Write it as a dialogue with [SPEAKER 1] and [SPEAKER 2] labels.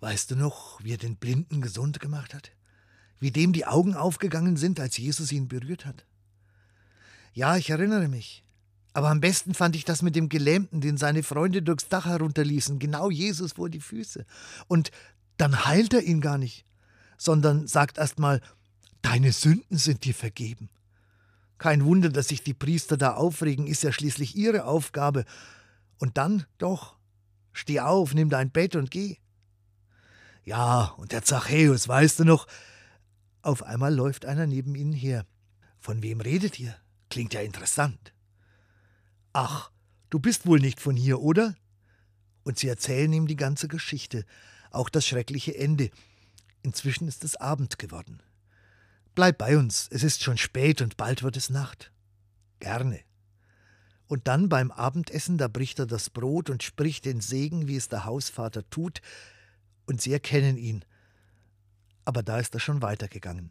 [SPEAKER 1] Weißt du noch, wie er den Blinden gesund gemacht hat? Wie dem die Augen aufgegangen sind, als Jesus ihn berührt hat? Ja, ich erinnere mich. Aber am besten fand ich das mit dem Gelähmten, den seine Freunde durchs Dach herunterließen, genau Jesus vor die Füße. Und dann heilt er ihn gar nicht, sondern sagt erst mal, deine Sünden sind dir vergeben. Kein Wunder, dass sich die Priester da aufregen, ist ja schließlich ihre Aufgabe. Und dann doch, steh auf, nimm dein Bett und geh. Ja, und der Zachäus, weißt du noch? Auf einmal läuft einer neben ihnen her. Von wem redet ihr? Klingt ja interessant. Ach, du bist wohl nicht von hier, oder? Und sie erzählen ihm die ganze Geschichte, auch das schreckliche Ende. Inzwischen ist es Abend geworden. Bleib bei uns, es ist schon spät und bald wird es Nacht. Gerne. Und dann beim Abendessen, da bricht er das Brot und spricht den Segen, wie es der Hausvater tut, und sie erkennen ihn. Aber da ist er schon weitergegangen.